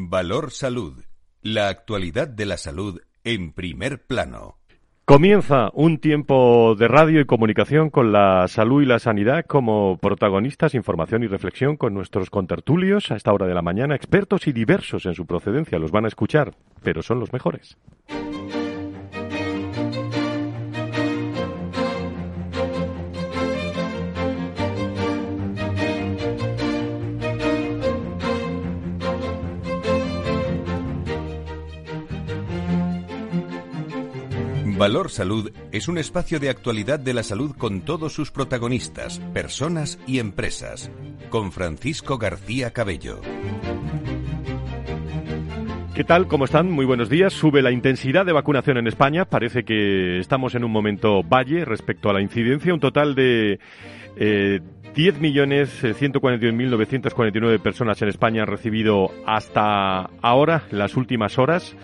Valor Salud. La actualidad de la salud en primer plano. Comienza un tiempo de radio y comunicación con la salud y la sanidad como protagonistas, información y reflexión con nuestros contertulios a esta hora de la mañana, expertos y diversos en su procedencia. Los van a escuchar, pero son los mejores. Valor Salud es un espacio de actualidad de la salud con todos sus protagonistas, personas y empresas. Con Francisco García Cabello. ¿Qué tal? ¿Cómo están? Muy buenos días. Sube la intensidad de vacunación en España. Parece que estamos en un momento valle respecto a la incidencia. Un total de eh, 10.141.949 personas en España han recibido hasta ahora, las últimas horas,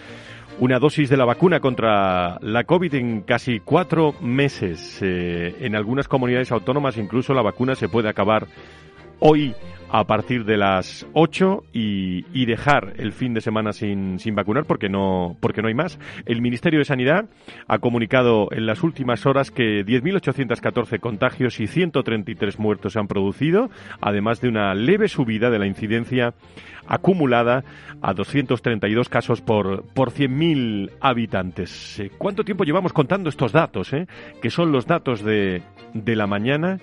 una dosis de la vacuna contra la COVID en casi cuatro meses. Eh, en algunas comunidades autónomas incluso la vacuna se puede acabar hoy a partir de las 8 y, y, dejar el fin de semana sin, sin vacunar porque no, porque no hay más. El Ministerio de Sanidad ha comunicado en las últimas horas que 10.814 contagios y 133 muertos se han producido, además de una leve subida de la incidencia acumulada a 232 casos por, por 100.000 habitantes. Eh, ¿Cuánto tiempo llevamos contando estos datos? Eh? Que son los datos de, de la mañana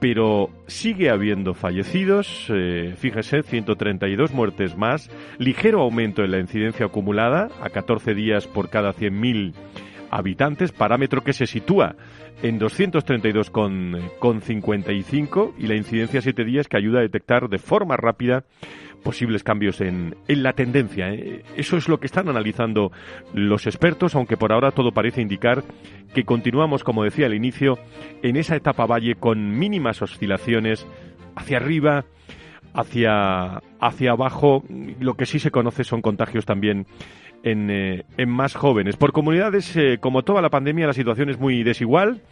pero sigue habiendo fallecidos, eh, fíjese, 132 muertes más, ligero aumento en la incidencia acumulada a 14 días por cada 100.000 habitantes, parámetro que se sitúa en 232 con, con 55 y la incidencia a 7 días que ayuda a detectar de forma rápida posibles cambios en, en la tendencia. ¿eh? Eso es lo que están analizando los expertos, aunque por ahora todo parece indicar que continuamos, como decía al inicio, en esa etapa valle con mínimas oscilaciones hacia arriba, hacia, hacia abajo. Lo que sí se conoce son contagios también en, eh, en más jóvenes. Por comunidades, eh, como toda la pandemia, la situación es muy desigual.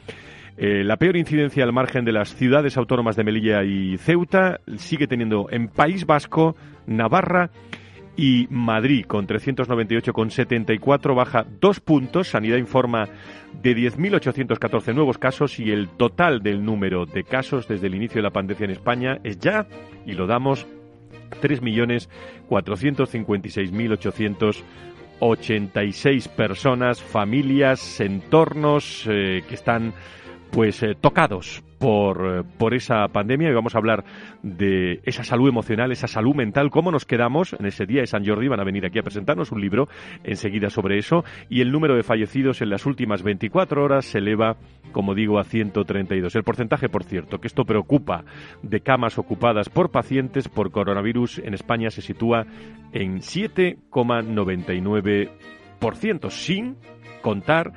Eh, la peor incidencia al margen de las ciudades autónomas de Melilla y Ceuta sigue teniendo en País Vasco, Navarra y Madrid, con 398,74, baja dos puntos. Sanidad informa de 10.814 nuevos casos y el total del número de casos desde el inicio de la pandemia en España es ya, y lo damos, 3.456.886 personas, familias, entornos eh, que están pues eh, tocados por, eh, por esa pandemia. Y vamos a hablar de esa salud emocional, esa salud mental, cómo nos quedamos en ese día de San Jordi, van a venir aquí a presentarnos un libro enseguida sobre eso. Y el número de fallecidos en las últimas 24 horas se eleva, como digo, a 132. El porcentaje, por cierto, que esto preocupa de camas ocupadas por pacientes por coronavirus en España se sitúa en 7,99%, sin contar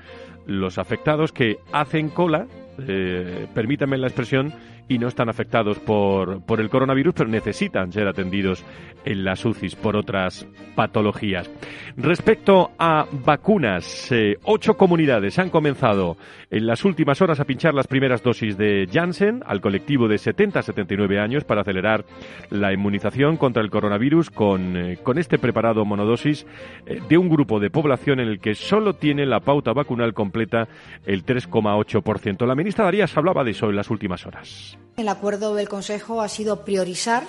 los afectados que hacen cola eh, permítanme la expresión, y no están afectados por, por el coronavirus, pero necesitan ser atendidos en las UCIs por otras patologías. Respecto a vacunas, eh, ocho comunidades han comenzado en las últimas horas a pinchar las primeras dosis de Janssen al colectivo de 70 a 79 años para acelerar la inmunización contra el coronavirus con, eh, con este preparado monodosis eh, de un grupo de población en el que solo tiene la pauta vacunal completa el 3,8%. La ministra Darías hablaba de eso en las últimas horas. El acuerdo del Consejo ha sido priorizar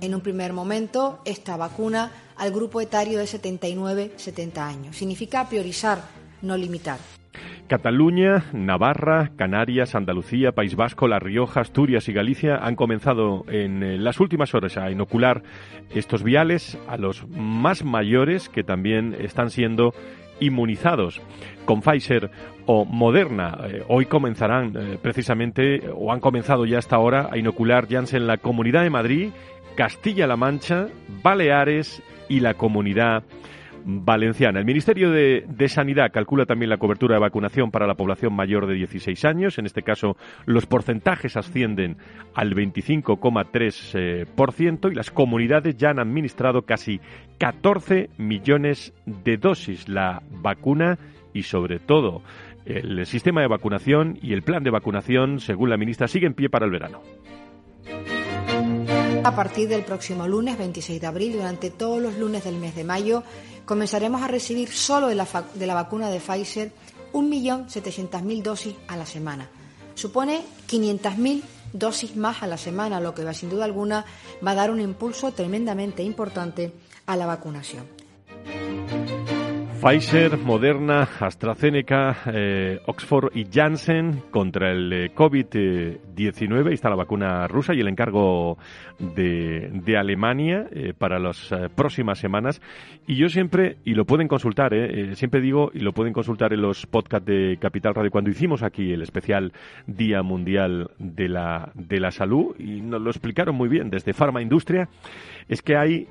en un primer momento esta vacuna al grupo etario de 79-70 años. Significa priorizar, no limitar. Cataluña, Navarra, Canarias, Andalucía, País Vasco, La Rioja, Asturias y Galicia han comenzado en eh, las últimas horas a inocular estos viales a los más mayores que también están siendo inmunizados con Pfizer o Moderna. Eh, hoy comenzarán eh, precisamente, o han comenzado ya hasta ahora, a inocular Janssen la Comunidad de Madrid, Castilla-La Mancha, Baleares y la Comunidad Valenciana. El Ministerio de, de, Sanidad calcula también la cobertura de vacunación para la población mayor de 16 años. En este caso, los porcentajes ascienden al 25,3% y las comunidades ya han administrado casi 14 millones de dosis. La vacuna y, sobre todo, el sistema de vacunación y el plan de vacunación, según la ministra, sigue en pie para el verano. A partir del próximo lunes 26 de abril, durante todos los lunes del mes de mayo, comenzaremos a recibir solo de la, de la vacuna de Pfizer 1.700.000 dosis a la semana. Supone 500.000 dosis más a la semana, lo que sin duda alguna va a dar un impulso tremendamente importante a la vacunación. Pfizer, Moderna, AstraZeneca, eh, Oxford y Janssen contra el eh, COVID-19. Está la vacuna rusa y el encargo de, Alemania eh, para las próximas semanas. Y yo siempre, y lo pueden consultar, siempre digo, y lo pueden consultar en los podcasts de Capital Radio, cuando hicimos aquí el especial Día Mundial de la, de la Salud, y nos lo explicaron muy bien desde Pharma Industria, es que hay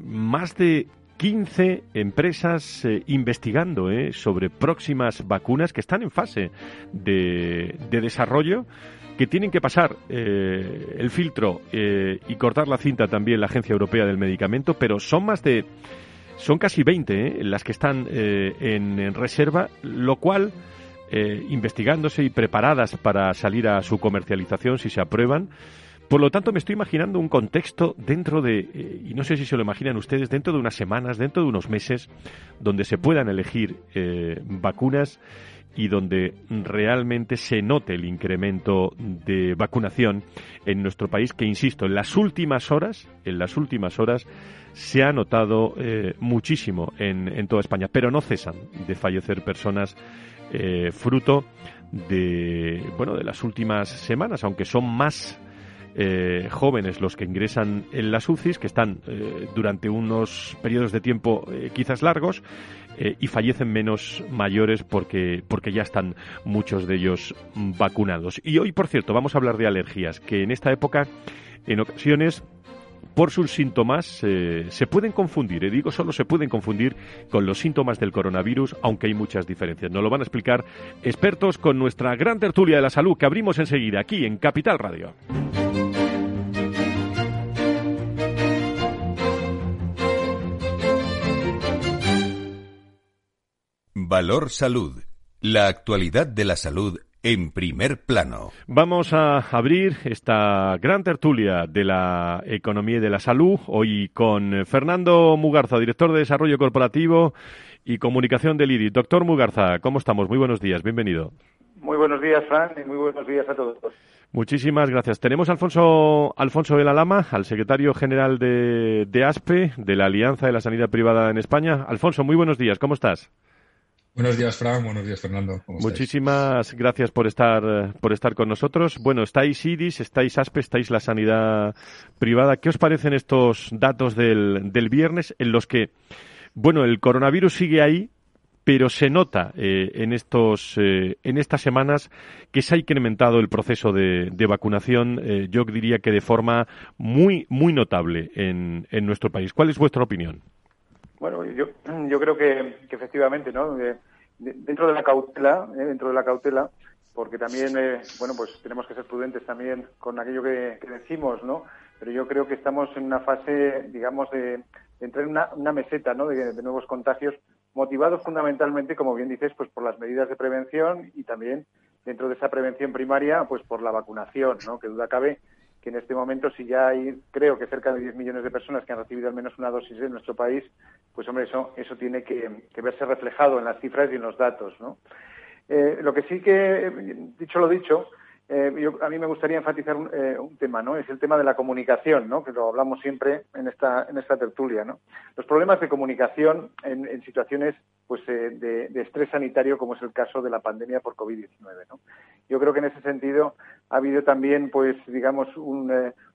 más de 15 empresas eh, investigando eh, sobre próximas vacunas que están en fase de, desarrollo que tienen que pasar eh, el filtro y cortar la cinta también la Agencia Europea del Medicamento, pero son más de, son casi 20 las que están en, reserva, lo cual, investigándose y preparadas para salir a su comercialización si se aprueban, por lo tanto, me estoy imaginando un contexto dentro de, eh, y no sé si se lo imaginan ustedes, dentro de unas semanas, dentro de unos meses, donde se puedan elegir eh, vacunas y donde realmente se note el incremento de vacunación en nuestro país, que insisto, en las últimas horas, en las últimas horas, se ha notado eh, muchísimo en, toda España, pero no cesan de fallecer personas fruto de bueno de las últimas semanas, aunque son más eh, jóvenes los que ingresan en las UCIs, que están eh, durante unos periodos de tiempo eh, quizás largos, y fallecen menos mayores porque, porque ya están muchos de ellos vacunados. Y hoy, por cierto, vamos a hablar de alergias, que en esta época, en ocasiones, por sus síntomas se pueden confundir, digo solo se pueden confundir con los síntomas del coronavirus, aunque hay muchas diferencias. Nos lo van a explicar expertos con nuestra gran tertulia de la salud que abrimos enseguida aquí en Capital Radio. Valor Salud. La actualidad de la salud en primer plano. Vamos a abrir esta gran tertulia de la economía y de la salud hoy con Fernando Mugarza, director de Desarrollo Corporativo y Comunicación del IDI. Doctor Mugarza, ¿cómo estamos? Muy buenos días, bienvenido. Muy buenos días, Fran, y muy buenos días a todos. Muchísimas gracias. Tenemos a Alfonso, Alfonso de la Lama, al secretario general de, de ASPE, de la Alianza de la Sanidad Privada en España. Alfonso, muy buenos días, ¿cómo estás? Buenos días, Fran. Buenos días, Fernando. Muchísimas gracias por estar, por estar con nosotros. Bueno, estáis IDIS, estáis ASPE, estáis la sanidad privada. ¿Qué os parecen estos datos del, del viernes en los que, bueno, el coronavirus sigue ahí, pero se nota eh, en, estos, eh, en estas semanas que se ha incrementado el proceso de, de vacunación, eh, yo diría que de forma muy, muy notable en, en nuestro país. ¿Cuál es vuestra opinión? Bueno, yo, yo creo que, efectivamente, ¿no? dentro de la cautela, ¿eh? dentro de la cautela, porque también, eh, bueno, pues tenemos que ser prudentes también con aquello que, decimos, ¿no? Pero yo creo que estamos en una fase, digamos, de, entrar en una, meseta, ¿no? De, de, nuevos contagios, motivados fundamentalmente, como bien dices, pues por las medidas de prevención y también dentro de esa prevención primaria, pues por la vacunación, ¿no? Que duda cabe que en este momento si ya hay, creo que cerca de 10 millones de personas que han recibido al menos una dosis en nuestro país, pues hombre, eso, eso tiene que, verse reflejado en las cifras y en los datos, ¿no? Eh, lo que sí que, dicho lo dicho, eh, a mí me gustaría enfatizar eh, un, tema, ¿no? Es el tema de la comunicación, ¿no? Que lo hablamos siempre en esta, en esta tertulia, ¿no? Los problemas de comunicación en, situaciones pues, eh, de, estrés sanitario, como es el caso de la pandemia por COVID-19, ¿no? Yo creo que en ese sentido ha habido también, pues, digamos, un,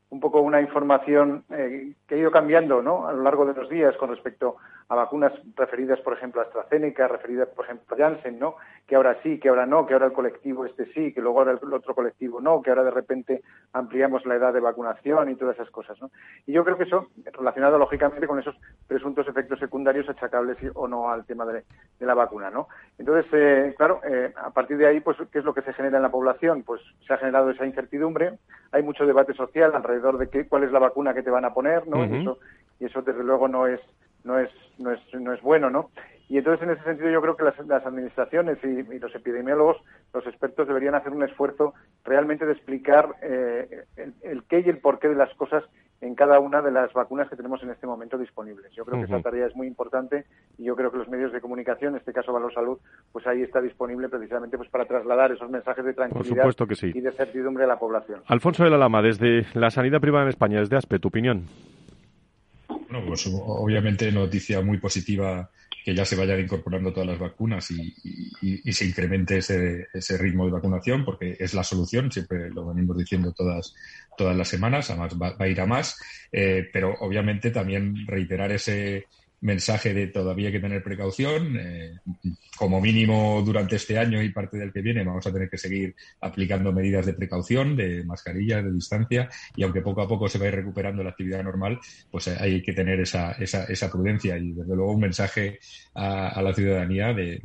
un poco una información eh, que ha ido cambiando ¿no? a lo largo de los días con respecto a vacunas referidas, por ejemplo, a AstraZeneca, referidas, por ejemplo, a Janssen, ¿no? que ahora sí, que ahora no, que ahora el colectivo este sí, que luego ahora el otro colectivo no, que ahora de repente ampliamos la edad de vacunación y todas esas cosas. ¿no? Y yo creo que eso, relacionado lógicamente con esos presuntos efectos secundarios achacables o no al tema de, la vacuna. ¿no? Entonces, eh, claro, eh, a partir de ahí, pues, ¿qué es lo que se genera en la población? Pues se ha generado esa incertidumbre, hay mucho debate social alrededor de qué, cuál es la vacuna que te van a poner, ¿no? y, eso, y eso, desde luego, no es no es, no es, no es bueno, ¿no? Y entonces, en ese sentido, yo creo que las, las administraciones y, los epidemiólogos, los expertos, deberían hacer un esfuerzo realmente de explicar eh, el, qué y el porqué de las cosas en cada una de las vacunas que tenemos en este momento disponibles. Yo creo que esa tarea es muy importante y yo creo que los medios de comunicación, en este caso Valor Salud, pues ahí está disponible precisamente pues para trasladar esos mensajes de tranquilidad y de certidumbre a la población. Alfonso de la Lama, desde la sanidad privada en España, desde ASPE, tu opinión. Bueno, pues obviamente noticia muy positiva que ya se vayan incorporando todas las vacunas y, se incremente ese, ese, ritmo de vacunación, porque es la solución, siempre lo venimos diciendo todas, todas las semanas, además va, a ir a más, eh, pero obviamente también reiterar ese, mensaje de todavía hay que tener precaución. Eh, como mínimo durante este año y parte del que viene vamos a tener que seguir aplicando medidas de precaución, de mascarillas, de distancia y aunque poco a poco se va a ir recuperando la actividad normal, pues hay que tener esa, esa, esa prudencia y desde luego un mensaje a, la ciudadanía de,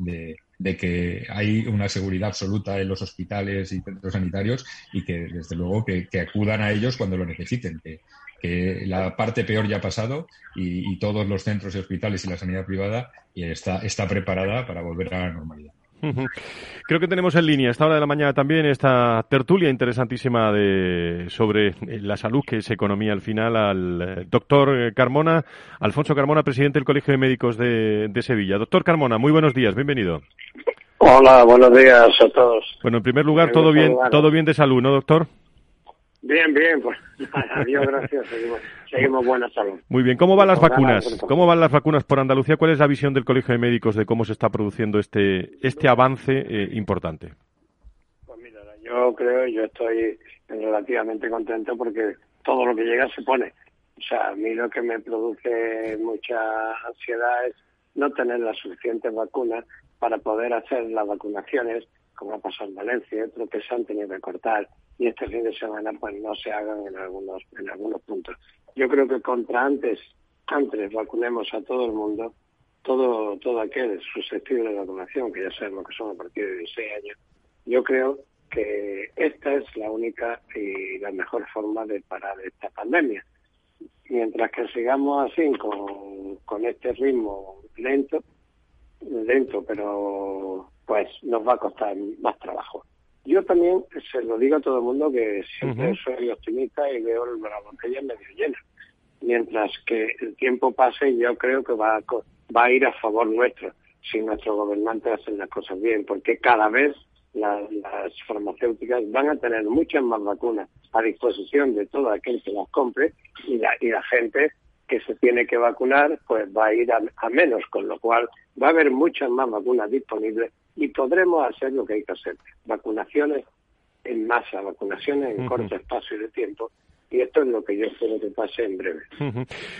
de que hay una seguridad absoluta en los hospitales y centros sanitarios y que desde luego que, que acudan a ellos cuando lo necesiten, que, que la parte peor ya ha pasado y, todos los centros y hospitales y la sanidad privada está, está preparada para volver a la normalidad. Creo que tenemos en línea esta hora de la mañana también esta tertulia interesantísima de, sobre la salud, que es economía al final, al eh, doctor Carmona, Alfonso Carmona, presidente del Colegio de Médicos de, de Sevilla. Doctor Carmona, muy buenos días, bienvenido. Hola, buenos días a todos. Bueno, en primer lugar, todo bien, todo bien de salud, ¿no, doctor? Bien, bien, pues adiós, gracias, seguimos, buena salud. Muy bien, ¿cómo van las vacunas? ¿Cómo van las vacunas por Andalucía? ¿Cuál es la visión del Colegio de Médicos de cómo se está produciendo este este avance eh, importante? Pues mira, yo creo, yo estoy relativamente contento porque todo lo que llega se pone. O sea, a mí lo que me produce mucha ansiedad es no tener las suficientes vacunas para poder hacer las vacunaciones como ha pasado en Valencia y otros que se han tenido que cortar y este fin de semana pues no se hagan en algunos en algunos puntos. Yo creo que contra antes antes vacunemos a todo el mundo, todo todo aquel susceptible de vacunación, que ya sabemos que son a partir de 16 años, yo creo que esta es la única y la mejor forma de parar esta pandemia. Mientras que sigamos así con, con este ritmo lento, lento pero pues nos va a costar más trabajo. Yo también se lo digo a todo el mundo que siempre soy optimista y veo la botella medio llena. Mientras que el tiempo pase, yo creo que va a, va a ir a favor nuestro si nuestros gobernantes hacen las cosas bien, porque cada vez las farmacéuticas van a tener muchas más vacunas a disposición de todo aquel que las compre y la, y la gente que se tiene que vacunar pues va a ir a, menos, con lo cual va a haber muchas más vacunas disponibles y podremos hacer lo que hay que hacer, vacunaciones en masa, vacunaciones en corto espacio de tiempo y esto es lo que yo espero que pase en breve.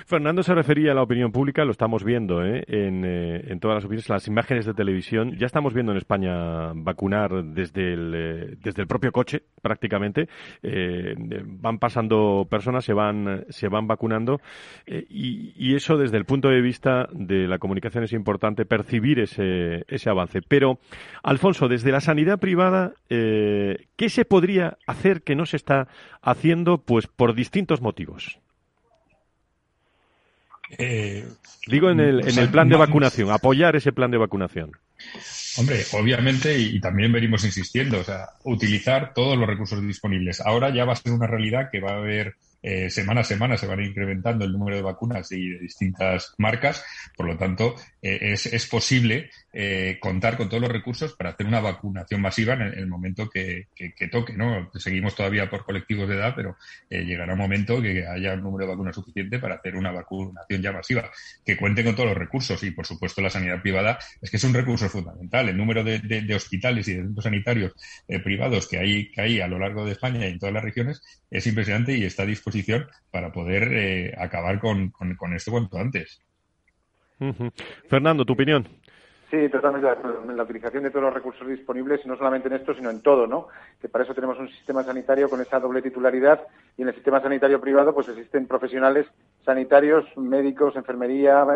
Fernando se refería a la opinión pública, lo estamos viendo ¿eh? En, eh, en, todas las opiniones, las imágenes de televisión. Ya estamos viendo en España vacunar desde el, eh, desde el propio coche, prácticamente. van pasando personas, se van, se van vacunando y, y, eso desde el punto de vista de la comunicación es importante percibir ese, ese avance. Pero, Alfonso, desde la sanidad privada, ¿qué se podría hacer que no se está haciendo? Pues por distintos motivos. Eh, Digo en el, en el plan de vacunación, apoyar ese plan de vacunación. Hombre, obviamente, y, también venimos insistiendo, o sea, utilizar todos los recursos disponibles. Ahora ya va a ser una realidad que va a haber eh, semana a semana se van incrementando el número de vacunas y de distintas marcas. Por lo tanto, eh, es, es, posible eh, contar con todos los recursos para hacer una vacunación masiva en el, momento que, que, toque. ¿no? Seguimos todavía por colectivos de edad, pero llegará un momento que haya un número de vacunas suficiente para hacer una vacunación ya masiva, que cuente con todos los recursos. Y, por supuesto, la sanidad privada es que es un recurso fundamental. El número de, hospitales y de centros sanitarios privados que hay, que hay a lo largo de España y en todas las regiones es impresionante y está dispuesto para poder eh, acabar con, con, esto cuanto antes. Fernando, tu opinión. Sí, totalmente en la utilización de todos los recursos disponibles, y no solamente en esto, sino en todo, ¿no? Que para eso tenemos un sistema sanitario con esa doble titularidad y en el sistema sanitario privado pues existen profesionales sanitarios, médicos, enfermería,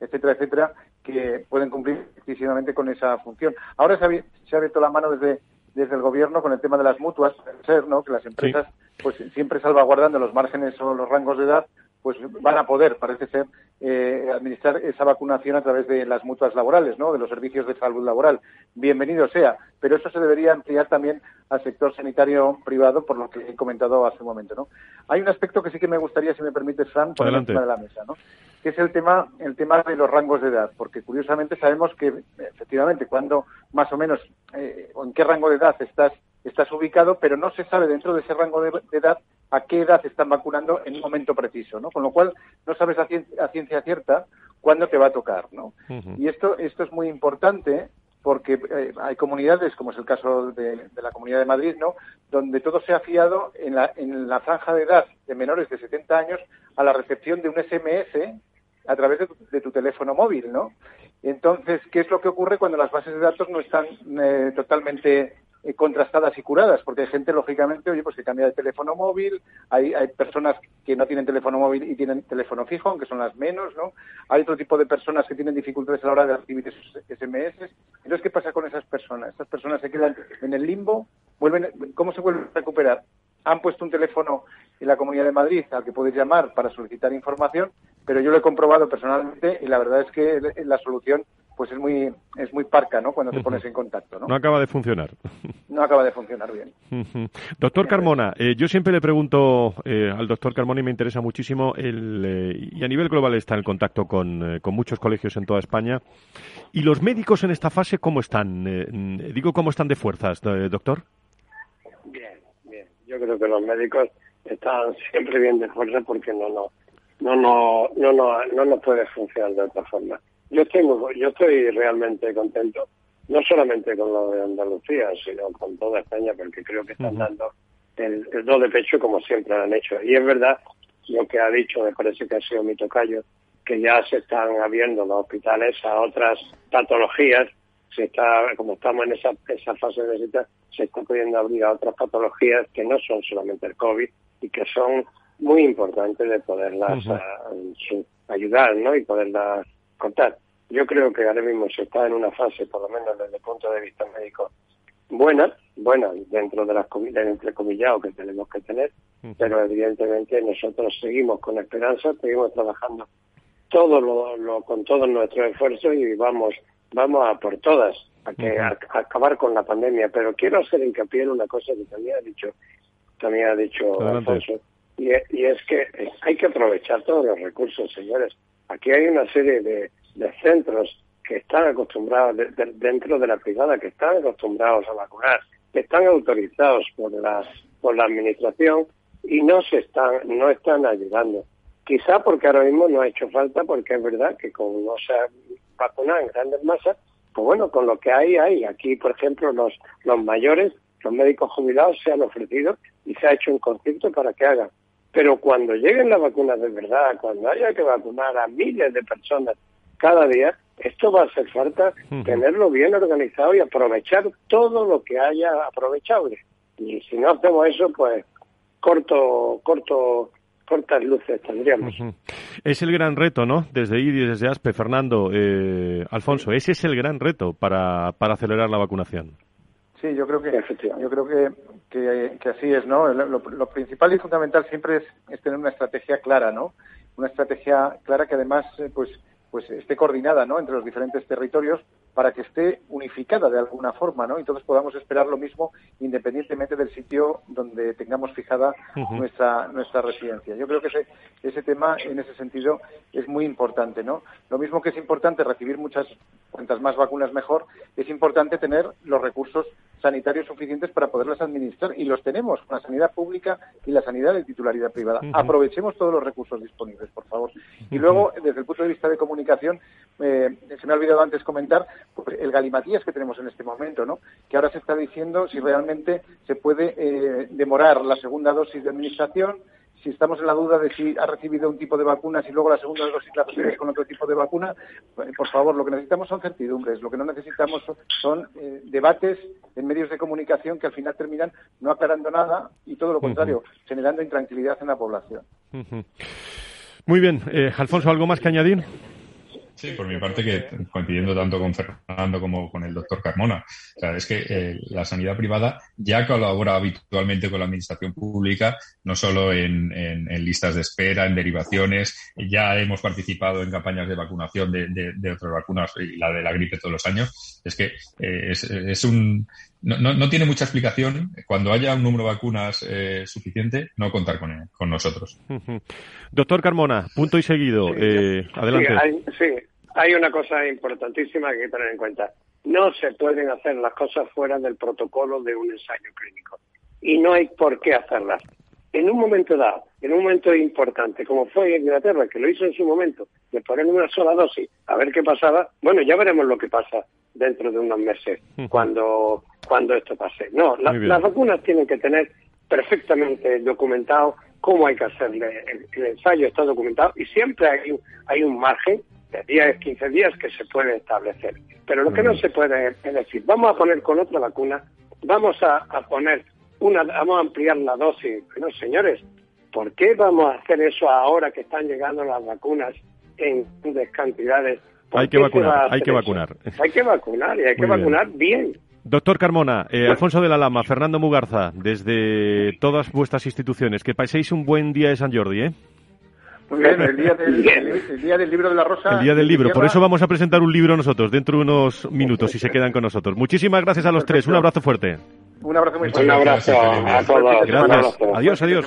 etcétera, etcétera, que pueden cumplir exclusivamente con esa función. Ahora se ha, se ha abierto la mano desde desde el gobierno con el tema de las mutuas, ser, ¿no? Que las empresas, pues siempre salvaguardando los márgenes o los rangos de edad, pues van a poder, parece ser, eh, administrar esa vacunación a través de las mutuas laborales, ¿no? De los servicios de salud laboral. Bienvenido sea, pero eso se debería ampliar también al sector sanitario privado, por lo que he comentado hace un momento, ¿no? Hay un aspecto que sí que me gustaría, si me permite, Fran, poner encima de la mesa, ¿no? Que es el tema, el tema de los rangos de edad, porque curiosamente sabemos que, efectivamente, cuando más o menos, eh, o en qué rango de edad estás estás ubicado, pero no se sabe dentro de ese rango de, edad a qué edad están vacunando en un momento preciso, ¿no? Con lo cual no sabes a, ciencia cierta cuándo te va a tocar, ¿no? Y esto, esto es muy importante porque eh, hay comunidades, como es el caso de, la Comunidad de Madrid, ¿no? Donde todo se ha fiado en la, en la franja de edad de menores de 70 años a la recepción de un SMS a través de tu, teléfono móvil, ¿no? Entonces, ¿qué es lo que ocurre cuando las bases de datos no están eh, totalmente eh, contrastadas y curadas, porque hay gente, lógicamente, oye, pues que cambia de teléfono móvil, hay, hay personas que no tienen teléfono móvil y tienen teléfono fijo, aunque son las menos, ¿no? Hay otro tipo de personas que tienen dificultades a la hora de recibir esos SMS. Entonces, ¿qué pasa con esas personas? Esas personas se quedan en el limbo, vuelven, ¿cómo se vuelven a recuperar? Han puesto un teléfono en la Comunidad de Madrid al que puedes llamar para solicitar información, pero yo lo he comprobado personalmente y la verdad es que la solución pues es muy es muy parca, ¿no? Cuando te pones en contacto, ¿no? No acaba de funcionar. No acaba de funcionar bien. Doctor Carmona, eh, yo siempre le pregunto eh, al doctor Carmona y me interesa muchísimo el eh, y a nivel global está en contacto con, con, muchos colegios en toda España y los médicos en esta fase cómo están, digo cómo están de fuerzas, doctor. Yo creo que los médicos están siempre bien de fuerza porque no no no no no no, no nos puede funcionar de otra forma yo estoy, yo estoy realmente contento, no solamente con lo de Andalucía, sino con toda España, porque creo que están dando el, el do de pecho como siempre han hecho. Y es verdad lo que ha dicho, me parece que ha sido mi tocayo, que ya se están abriendo los hospitales a otras patologías, se está, como estamos en esa, esa fase de visita, se está pudiendo abrir a otras patologías que no son solamente el COVID y que son muy importantes de poderlas ah, ayudar, ¿no? Y poderlas contar. Yo creo que ahora mismo se está en una fase, por lo menos desde el punto de vista médico, buena, buena dentro de las del entrecomillado que tenemos que tener, pero evidentemente nosotros seguimos con esperanza, seguimos trabajando todo lo, con todo nuestro esfuerzo y vamos vamos a por todas a, que, acabar con la pandemia. Pero quiero hacer hincapié en una cosa que también ha dicho también ha dicho Alfonso y, y es que hay que aprovechar todos los recursos, señores. Aquí hay una serie de, centros que están acostumbrados, dentro de la privada, que están acostumbrados a vacunar, que están autorizados por la, por la administración y no se están, no están ayudando. Quizá porque ahora mismo no ha hecho falta, porque es verdad que como no se ha vacunado en grandes masas, pues bueno, con lo que hay, hay. Aquí, por ejemplo, los, los mayores, los médicos jubilados se han ofrecido y se ha hecho un concierto para que hagan pero cuando lleguen las vacunas de verdad, cuando haya que vacunar a miles de personas cada día, esto va a hacer falta tenerlo bien organizado y aprovechar todo lo que haya aprovechable. Y si no hacemos eso, pues corto, corto, cortas luces tendríamos. Es el gran reto, ¿no? Desde IDI, desde ASPE, Fernando, eh, Alfonso, ese es el gran reto para, para acelerar la vacunación. Sí, yo creo que yo creo que, que, así es, ¿no? Lo, principal y fundamental siempre es, es, tener una estrategia clara, ¿no? Una estrategia clara que además, eh, pues, pues esté coordinada, ¿no? Entre los diferentes territorios para que esté unificada de alguna forma, ¿no? Y todos podamos esperar lo mismo independientemente del sitio donde tengamos fijada nuestra nuestra residencia. Yo creo que ese ese tema en ese sentido es muy importante, ¿no? Lo mismo que es importante recibir muchas cuantas más vacunas mejor, es importante tener los recursos sanitarios suficientes para poderlas administrar y los tenemos con la sanidad pública y la sanidad de titularidad privada. Aprovechemos todos los recursos disponibles, por favor. Y luego, desde el punto de vista de comunicación, eh, se me ha olvidado antes comentar pues, el galimatías que tenemos en este momento, ¿no? Que ahora se está diciendo si realmente se puede eh, demorar la segunda dosis de administración, si estamos en la duda de si ha recibido un tipo de vacuna, si luego la segunda dosis la recibes con otro tipo de vacuna, pues, por favor, lo que necesitamos son certidumbres, lo que no necesitamos son, eh, debates en medios de comunicación que al final terminan no aclarando nada y todo lo contrario, generando intranquilidad en la población. Muy bien, Alfonso, ¿algo más que añadir? Sí, por mi parte, que coincidiendo tanto con Fernando como con el doctor Carmona, es que eh, la sanidad privada ya colabora habitualmente con la administración pública, no solo en, listas de espera, en derivaciones, ya hemos participado en campañas de vacunación de, otras vacunas y la de la gripe todos los años. Es que eh, es, un. No, tiene mucha explicación cuando haya un número de vacunas eh, suficiente no contar con, con nosotros. Doctor Carmona, punto y seguido. adelante. sí, hay una cosa importantísima que hay que tener en cuenta. No se pueden hacer las cosas fuera del protocolo de un ensayo clínico. Y no hay por qué hacerlas. En un momento dado, en un momento importante, como fue en Inglaterra, que lo hizo en su momento, de poner una sola dosis, a ver qué pasaba, bueno, ya veremos lo que pasa dentro de unos meses, cuando, cuando esto pase. No, las vacunas tienen que tener perfectamente documentado cómo hay que hacerle el, ensayo, está documentado, y siempre hay, hay un margen de 10, 15 días que se puede establecer. Pero lo que no se puede es decir, vamos a poner con otra vacuna, vamos a, poner una, vamos a ampliar la dosis. No, señores, ¿por qué vamos a hacer eso ahora que están llegando las vacunas en grandes cantidades? Hay que vacunar, hay que vacunar. Hay que vacunar y hay que vacunar bien. Doctor Carmona, eh, Alfonso de la Lama, Fernando Mugarza, desde todas vuestras instituciones, que paséis un buen día de San Jordi, ¿eh? Muy bien, el día, del, el, día del libro de la rosa. El día del libro, por eso vamos a presentar un libro nosotros dentro de unos minutos, si se quedan con nosotros. Muchísimas gracias a los tres, un abrazo fuerte. Un abrazo muy fuerte. Un abrazo a todos. Gracias. Adiós, adiós.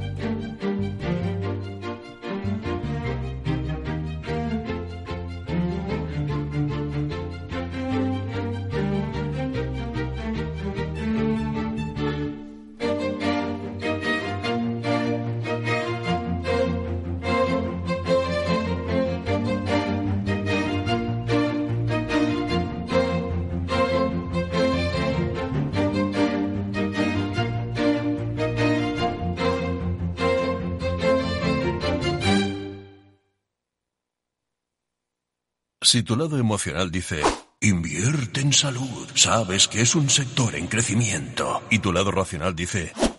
Si tu lado emocional dice, invierte en salud, sabes que es un sector en crecimiento, y tu lado racional dice,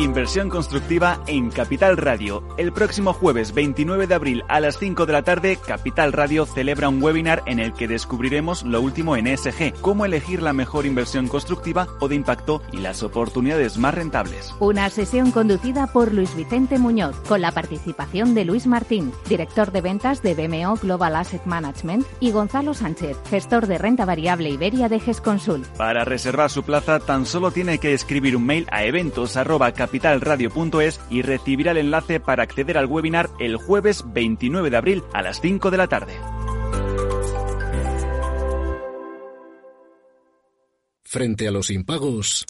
Inversión constructiva en Capital Radio. El próximo jueves 29 de abril a las 5 de la tarde, Capital Radio celebra un webinar en el que descubriremos lo último en ESG, cómo elegir la mejor inversión constructiva o de impacto y las oportunidades más rentables. Una sesión conducida por Luis Vicente Muñoz, con la participación de Luis Martín, director de ventas de BMO Global Asset Management, y Gonzalo Sánchez, gestor de renta variable Iberia de GESConsul. Para reservar su plaza, tan solo tiene que escribir un mail a eventos capitalradio.es y recibirá el enlace para acceder al webinar el jueves 29 de abril a las 5 de la tarde. Frente a los impagos,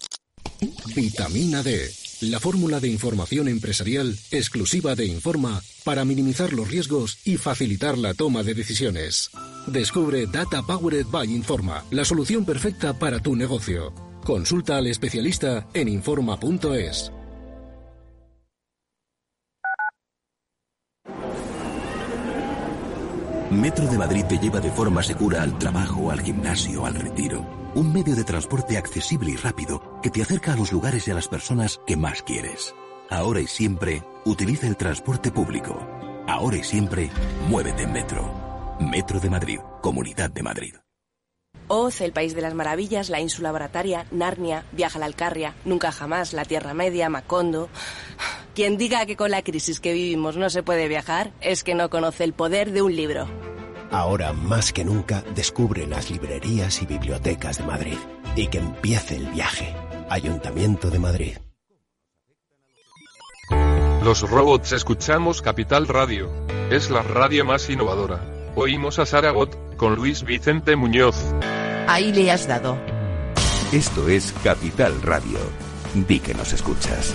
vitamina D, la fórmula de información empresarial exclusiva de Informa para minimizar los riesgos y facilitar la toma de decisiones. Descubre Data Powered by Informa, la solución perfecta para tu negocio. Consulta al especialista en Informa.es. Metro de Madrid te lleva de forma segura al trabajo, al gimnasio, al retiro. Un medio de transporte accesible y rápido que te acerca a los lugares y a las personas que más quieres. Ahora y siempre, utiliza el transporte público. Ahora y siempre, muévete en Metro. Metro de Madrid, Comunidad de Madrid. Oz, el País de las Maravillas, la Ínsula Barataria, Narnia, Viaja a la Alcarria, Nunca Jamás, la Tierra Media, Macondo. Quien diga que con la crisis que vivimos no se puede viajar es que no conoce el poder de un libro. Ahora más que nunca descubre las librerías y bibliotecas de Madrid y que empiece el viaje. Ayuntamiento de Madrid. Los robots escuchamos Capital Radio. Es la radio más innovadora. Oímos a Saragot, con Luis Vicente Muñoz. Ahí le has dado. Esto es Capital Radio. Di que nos escuchas.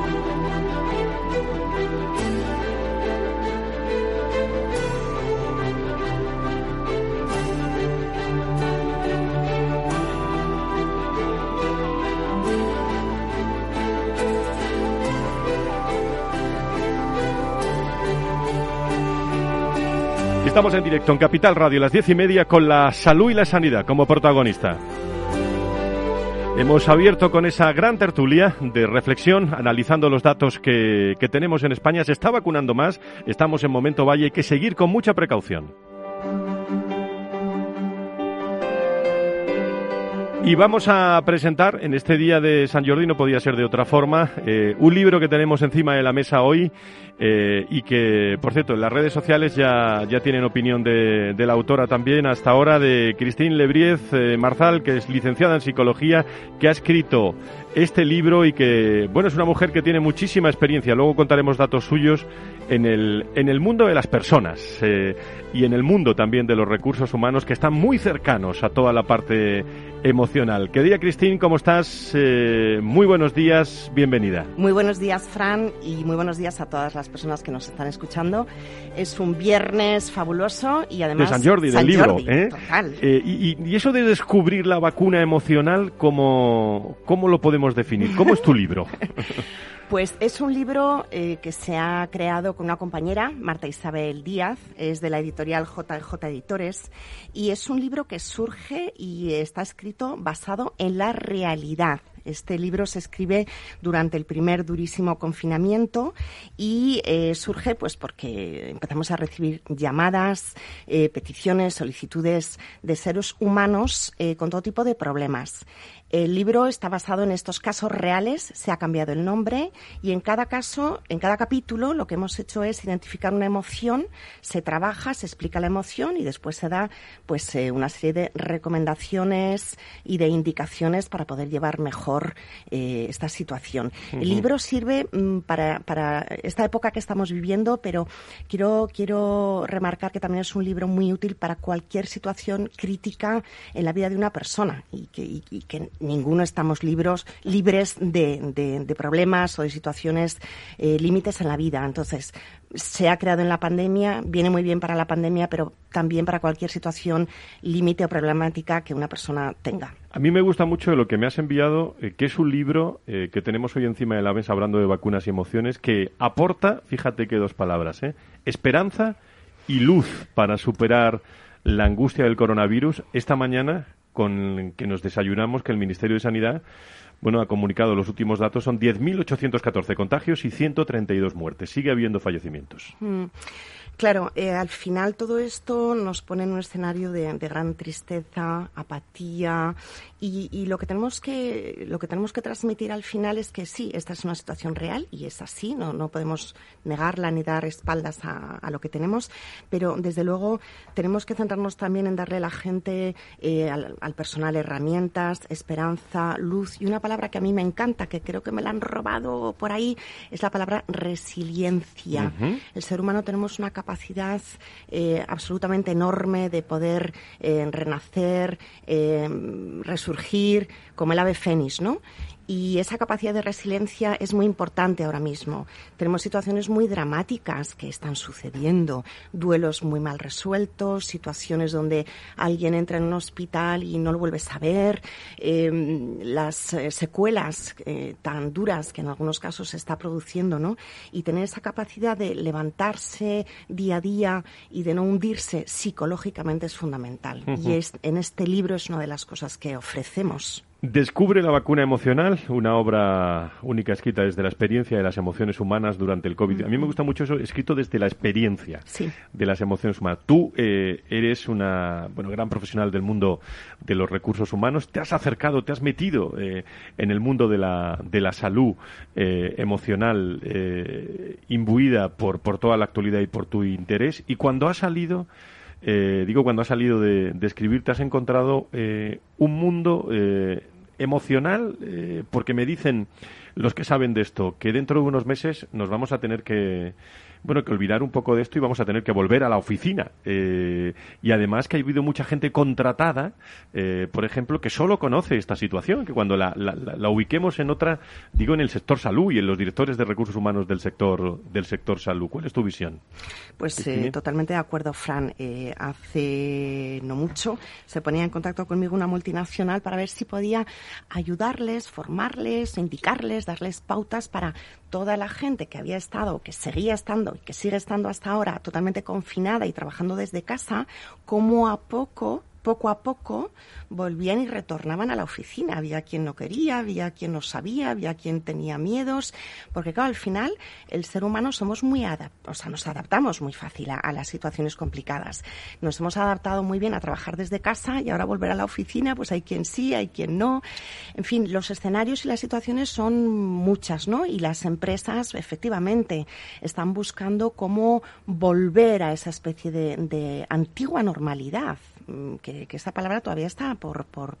Estamos en directo en Capital Radio a las diez y media con la salud y la sanidad como protagonista. Hemos abierto con esa gran tertulia de reflexión, analizando los datos que, que tenemos en España. Se está vacunando más, estamos en momento valle, hay que seguir con mucha precaución. Y vamos a presentar en este día de San Jordi, no podía ser de otra forma, eh, un libro que tenemos encima de la mesa hoy eh, y que, por cierto, en las redes sociales ya, ya tienen opinión de, de la autora también, hasta ahora de Christine Lebriez eh, Marzal, que es licenciada en psicología, que ha escrito este libro y que, bueno, es una mujer que tiene muchísima experiencia. Luego contaremos datos suyos en el, en el mundo de las personas y en el mundo también de los recursos humanos que están muy cercanos a toda la parte emocional. Querida Cristín, ¿cómo estás? Eh, muy buenos días, bienvenida. Muy buenos días, Fran, y muy buenos días a todas las personas que nos están escuchando. Es un viernes fabuloso y además... De San Jordi, del libro. ¿eh? Total. Eh, y, y, eso de descubrir la vacuna emocional, ¿cómo, cómo lo podemos definir? ¿Cómo es tu libro? Pues es un libro eh, que se ha creado con una compañera, Marta Isabel Díaz, es de la editorial JJ Editores, y es un libro que surge y está escrito basado en la realidad. Este libro se escribe durante el primer durísimo confinamiento y eh, surge pues porque empezamos a recibir llamadas, eh, peticiones, solicitudes de seres humanos con todo tipo de problemas. El libro está basado en estos casos reales, se ha cambiado el nombre y en cada caso, en cada capítulo, lo que hemos hecho es identificar una emoción, se trabaja, se explica la emoción y después se da pues eh, una serie de recomendaciones y de indicaciones para poder llevar mejor eh, esta situación. Uh -huh. El libro sirve mm, para, para, esta época que estamos viviendo, pero quiero, quiero remarcar que también es un libro muy útil para cualquier situación crítica en la vida de una persona y que, y, y que ninguno estamos libros, libres de, de, problemas o de situaciones eh, límites en la vida. Entonces, se ha creado en la pandemia, viene muy bien para la pandemia, pero también para cualquier situación límite o problemática que una persona tenga. A mí me gusta mucho lo que me has enviado, eh, que es un libro eh, que tenemos hoy encima de la mesa hablando de vacunas y emociones, que aporta, fíjate que dos palabras, ¿eh? esperanza y luz para superar la angustia del coronavirus. Esta mañana con que nos desayunamos que el Ministerio de Sanidad bueno, ha comunicado los últimos datos, son 10.814 contagios y 132 muertes. Sigue habiendo fallecimientos. Mm. Claro, eh, al final todo esto nos pone en un escenario de, de gran tristeza, apatía y, y, lo que tenemos que lo que tenemos que transmitir al final es que sí, esta es una situación real y es así, no, no podemos negarla ni dar espaldas a, a lo que tenemos, pero desde luego tenemos que centrarnos también en darle a la gente, eh, al, al, personal herramientas, esperanza, luz y una palabra que a mí me encanta, que creo que me la han robado por ahí, es la palabra resiliencia. Uh -huh. El ser humano tenemos una capacidad eh, absolutamente enorme de poder eh, renacer, eh, resurgir, como el ave fénix, ¿no? Y esa capacidad de resiliencia es muy importante ahora mismo. Tenemos situaciones muy dramáticas que están sucediendo, duelos muy mal resueltos, situaciones donde alguien entra en un hospital y no lo vuelves a ver, em, las eh, secuelas eh, tan duras que en algunos casos se está produciendo, ¿no? Y tener esa capacidad de levantarse día a día y de no hundirse psicológicamente es fundamental. Y es, en este libro es una de las cosas que ofrecemos. Descubre la vacuna emocional, una obra única escrita desde la experiencia de las emociones humanas durante el COVID. A mí me gusta mucho eso, escrito desde la experiencia de las emociones humanas. Tú eh, eres una bueno, gran profesional del mundo de los recursos humanos, te has acercado, te has metido eh, en el mundo de la, de la salud eh, emocional imbuida por, por toda la actualidad y por tu interés, y cuando has salido eh, digo, cuando has salido de, escribir, te has encontrado eh, un mundo eh, emocional, porque me dicen los que saben de esto que dentro de unos meses nos vamos a tener que bueno, que olvidar un poco de esto y vamos a tener que volver a la oficina. Eh, y además que ha habido mucha gente contratada, eh, por ejemplo, que solo conoce esta situación, que cuando la, la, ubiquemos en otra, digo, en el sector salud y en los directores de recursos humanos del sector, del sector salud. ¿Cuál es tu visión? Pues eh, totalmente de acuerdo, Fran. hace no mucho se ponía en contacto conmigo una multinacional para ver si podía ayudarles, formarles, indicarles, darles pautas para toda la gente que había estado, que seguía estando y que sigue estando hasta ahora totalmente confinada y trabajando desde casa, como a poco poco a poco volvían y retornaban a la oficina. Había quien no quería, había quien no sabía, había quien tenía miedos, porque claro, al final el ser humano somos muy o sea, nos adaptamos muy fácil a, las situaciones complicadas. Nos hemos adaptado muy bien a trabajar desde casa y ahora volver a la oficina, pues hay quien sí, hay quien no. En fin, los escenarios y las situaciones son muchas, ¿no? Y las empresas efectivamente están buscando cómo volver a esa especie de antigua normalidad Mm, que, esta palabra todavía está por, por,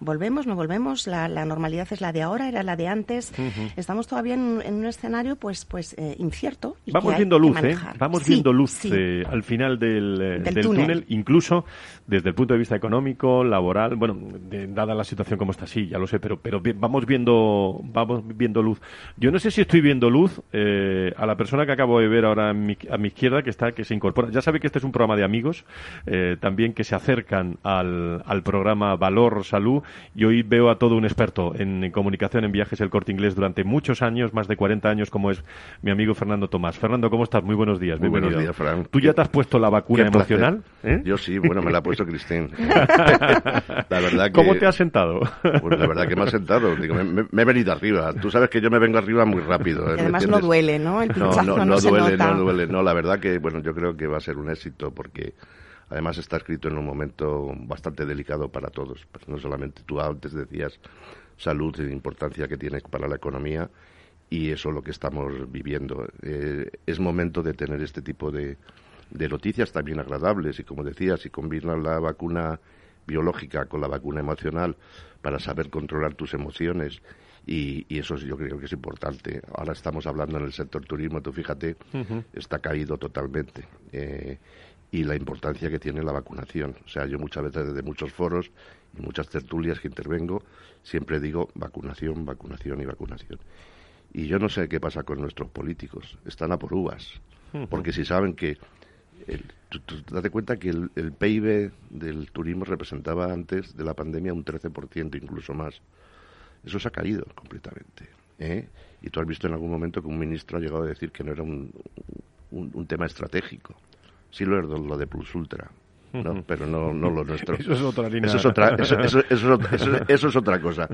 volvemos, no volvemos, la, normalidad es la de ahora, era la de antes. Estamos todavía en, un escenario pues pues eh, incierto. vamos viendo luz, ¿eh? Vamos viendo luz eh, al final del, túnel. incluso desde el punto de vista económico, laboral, bueno, dada la situación como está, sí, ya lo sé, pero pero vamos viendo vamos viendo luz. Yo no sé si estoy viendo luz a la persona que acabo de ver ahora a mi, a mi izquierda que está que se incorpora. Ya sabe que este es un programa de amigos, también que se acercan al, al, programa Valor Salud y hoy veo a todo un experto en, comunicación en viajes el corte inglés durante muchos años, más de 40 años, como es mi amigo Fernando Tomás. Fernando, ¿cómo estás? Muy buenos días. Muy buenos días, Fran. ¿Tú ya te has puesto la vacuna emocional? ¿Eh? Yo sí, bueno, me la ha puesto Cristín. la verdad ¿Cómo te has sentado? Pues la verdad que me ha sentado. me, he venido arriba. Tú sabes que yo me vengo arriba muy rápido. ¿eh? además no duele, ¿no? El no, no, no, duele, no duele. No, la verdad que, bueno, yo creo que va a ser un éxito porque Además está escrito en un momento bastante delicado para todos. Pues no solamente tú antes decías salud y la importancia que tiene para la economía y eso es lo que estamos viviendo. Eh, es momento de tener este tipo de, noticias también agradables y como decías, si combinas la vacuna biológica con la vacuna emocional para saber controlar tus emociones y, eso yo creo que es importante. Ahora estamos hablando en el sector turismo, tú fíjate, está caído totalmente. Eh, y la importancia que tiene la vacunación. O sea, yo muchas veces desde muchos foros y muchas tertulias que intervengo, siempre digo vacunación, vacunación y vacunación. Y yo no sé qué pasa con nuestros políticos. Están a por uvas. Porque si saben que... El, date cuenta que el, el, PIB del turismo representaba antes de la pandemia un 13%, incluso más. Eso se ha caído completamente. ¿eh? Y tú has visto en algún momento que un ministro ha llegado a decir que no era un, un tema estratégico sí lo es lo de Plus Ultra. No, pero no, no lo nuestro. Eso es otra línea. Eso es otra, eso, eso, eso, es otra cosa.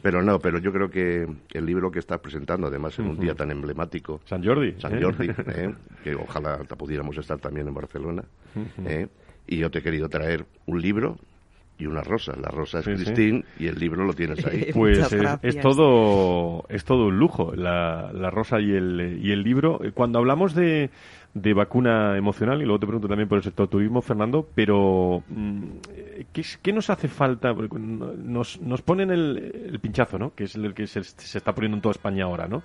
Pero no, pero yo creo que el libro que estás presentando, además en un día tan emblemático. San Jordi. San ¿eh? Jordi, ¿eh? que ojalá pudiéramos estar también en Barcelona. ¿eh? Y yo te he querido traer un libro y una rosa. La rosa es Cristín y el libro lo tienes ahí. Pues es, todo es todo un lujo, la, la rosa y el, y el libro. Cuando hablamos de de vacuna emocional y luego te pregunto también por el sector turismo, Fernando, pero mm, ¿qué, nos hace falta? Nos, nos ponen el, pinchazo, ¿no? Que es el que se, está poniendo en toda España ahora, ¿no?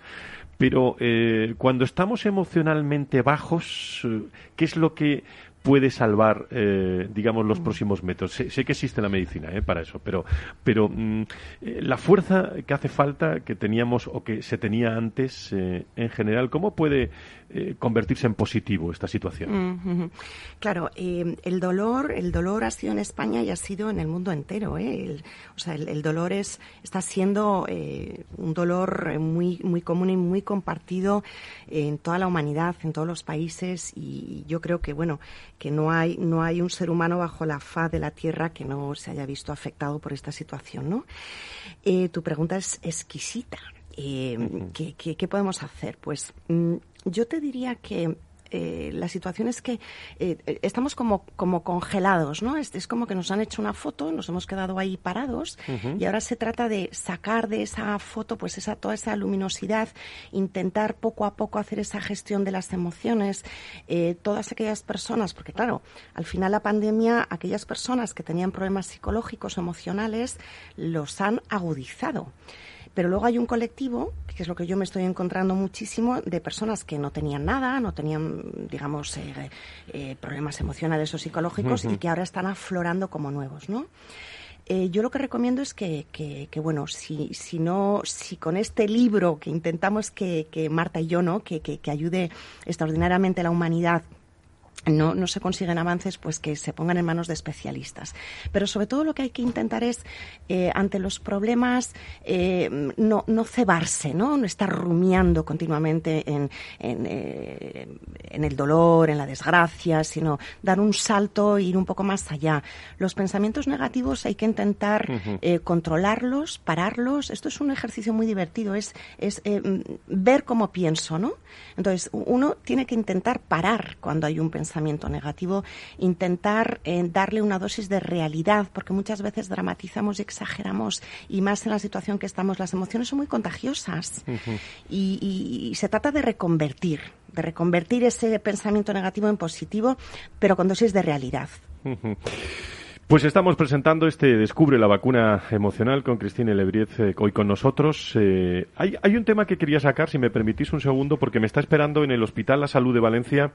Pero eh, cuando estamos emocionalmente bajos, eh, ¿qué es lo que puede salvar, eh, digamos, los próximos metros? Sé, que existe la medicina eh, para eso, pero, pero mm, eh, la fuerza que hace falta, que teníamos o que se tenía antes en general, ¿cómo puede convertirse en positivo esta situación? Claro, el dolor, el dolor ha sido en España y ha sido en el mundo entero. El, o sea, el, dolor es, está siendo un dolor muy, muy común y muy compartido en toda la humanidad, en todos los países y yo creo que, bueno, que no hay, no hay un ser humano bajo la faz de la Tierra que no se haya visto afectado por esta situación, ¿no? Eh, tu pregunta es exquisita. Eh, ¿qué, qué, podemos hacer? Pues mm, yo te diría que eh, la situación es que eh, estamos como, como congelados, ¿no? Es, es, como que nos han hecho una foto, nos hemos quedado ahí parados y ahora se trata de sacar de esa foto pues esa, toda esa luminosidad, intentar poco a poco hacer esa gestión de las emociones, eh, todas aquellas personas, porque claro, al final la pandemia, aquellas personas que tenían problemas psicológicos, emocionales, los han agudizado. Pero luego hay un colectivo, que es lo que yo me estoy encontrando muchísimo, de personas que no tenían nada, no tenían, digamos, eh, eh, problemas emocionales o psicológicos y que ahora están aflorando como nuevos, ¿no? Eh, yo lo que recomiendo es que, que, bueno, si, si no, si con este libro que intentamos que, que Marta y yo, ¿no? Que, que, que ayude extraordinariamente a la humanidad no, no se consiguen avances, pues que se pongan en manos de especialistas. Pero sobre todo lo que hay que intentar es, eh, ante los problemas, eh, no, no cebarse, ¿no? no estar rumiando continuamente en, en, eh, en, el dolor, en la desgracia, sino dar un salto e ir un poco más allá. Los pensamientos negativos hay que intentar controlarlos, pararlos. Esto es un ejercicio muy divertido, es, es ver cómo pienso, ¿no? Entonces, uno tiene que intentar parar cuando hay un pensamiento pensamiento negativo, intentar eh, darle una dosis de realidad, porque muchas veces dramatizamos y exageramos, y más en la situación que estamos, las emociones son muy contagiosas. y, se trata de reconvertir, de reconvertir ese pensamiento negativo en positivo, pero con dosis de realidad. Pues estamos presentando este Descubre la vacuna emocional con Cristina Lebriez eh, hoy con nosotros. Eh, hay, hay, un tema que quería sacar, si me permitís un segundo, porque me está esperando en el Hospital La Salud de Valencia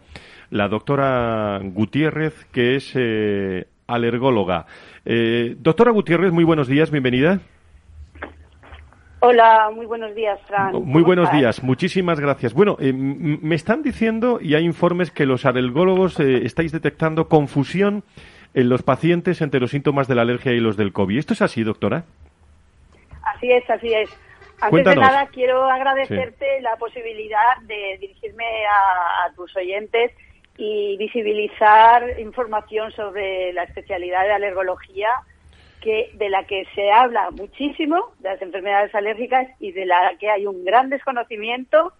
la doctora Gutiérrez, que es eh, alergóloga. doctora Gutiérrez, muy buenos días, bienvenida. Hola, muy buenos días, Fran. Muy buenos días, muchísimas gracias. Bueno, me están diciendo, y hay informes, que los alergólogos estáis detectando confusión en los pacientes entre los síntomas de la alergia y los del COVID. ¿Esto es así, doctora? Así es, así es. Antes de nada, quiero agradecerte la posibilidad de dirigirme a, tus oyentes y visibilizar información sobre la especialidad de alergología que de la que se habla muchísimo de las enfermedades alérgicas y de la que hay un gran desconocimiento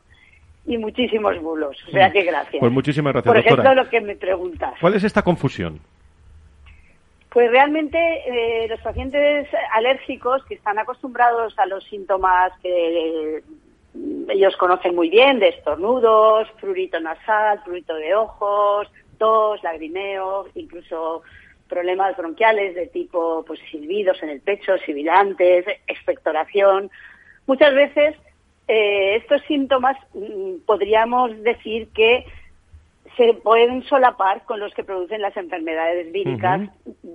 y muchísimos bulos. O sea mm. que gracias. Pues muchísimas gracias, Por ejemplo, lo que me preguntas. ¿Cuál es esta confusión? Pues realmente eh, los pacientes alérgicos que están acostumbrados a los síntomas que eh, ellos conocen muy bien, de estornudos, prurito nasal, prurito de ojos, tos, lagrimeo, incluso problemas bronquiales de tipo pues silbidos en el pecho, sibilantes, expectoración. Muchas veces eh, estos síntomas mm, podríamos decir que se pueden solapar con los que producen las enfermedades víricas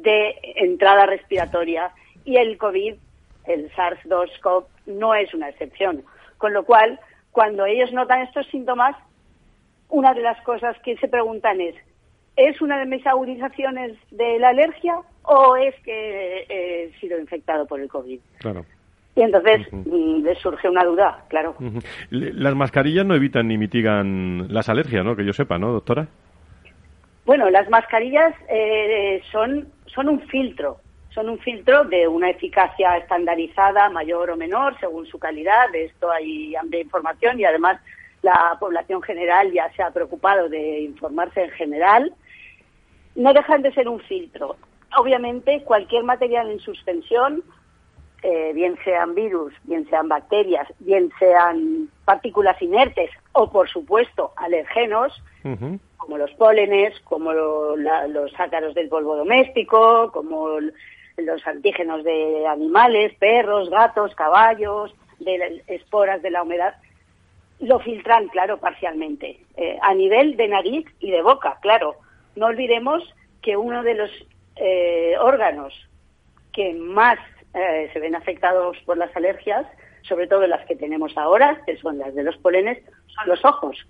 de entrada respiratoria y el COVID, el SARS-2-CoV, no es una excepción. Con lo cual, cuando ellos notan estos síntomas, una de las cosas que se preguntan es, ¿es una de mis agudizaciones de la alergia o es que he sido infectado por el COVID? Claro. Y entonces mm, les surge una duda, claro. Las mascarillas no evitan ni mitigan las alergias, ¿no? Que yo sepa, ¿no, doctora? Bueno, las mascarillas eh, son, son un filtro, son un filtro de una eficacia estandarizada, mayor o menor, según su calidad. De esto hay amplia información y además la población general ya se ha preocupado de informarse en general. No dejan de ser un filtro. Obviamente, cualquier material en suspensión eh, bien sean virus, bien sean bacterias, bien sean partículas inertes o, por supuesto, alergenos, como los pólenes, como los ácaros del polvo doméstico, como los antígenos de animales, perros, gatos, caballos, de esporas de la humedad, lo filtran, claro, parcialmente, eh, a nivel de nariz y de boca, claro, no olvidemos que uno de los eh, órganos que más eh, se ven afectados por las alergias, sobre todo las que tenemos ahora, que son las de los polenes, son los ojos.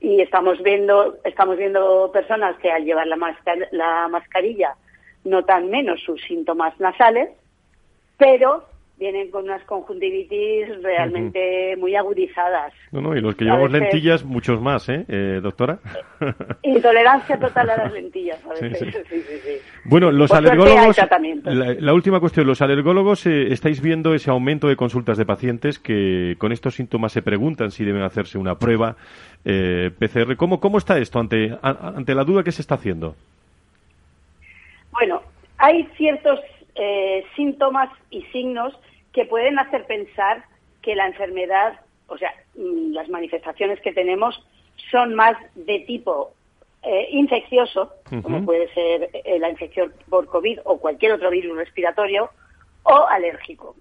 Y estamos viendo, estamos viendo personas que al llevar la, la mascarilla notan menos sus síntomas nasales, pero vienen con unas conjuntivitis realmente muy agudizadas. No, no, y los que llevamos lentillas, muchos más, ¿eh, eh doctora? Intolerancia total a las lentillas, a veces. Sí, sí, sí, bueno, los alergólogos, la, última cuestión, los alergólogos eh, estáis viendo ese aumento de consultas de pacientes que con estos síntomas se preguntan si deben hacerse una prueba eh, PCR. ¿Cómo, ¿Cómo está esto ante, ante la duda que se está haciendo? Bueno, hay ciertos eh, síntomas y signos que pueden hacer pensar que la enfermedad, o sea, mm, las manifestaciones que tenemos son más de tipo eh, infeccioso, como puede ser eh, la infección por COVID o cualquier otro virus respiratorio, o alérgico.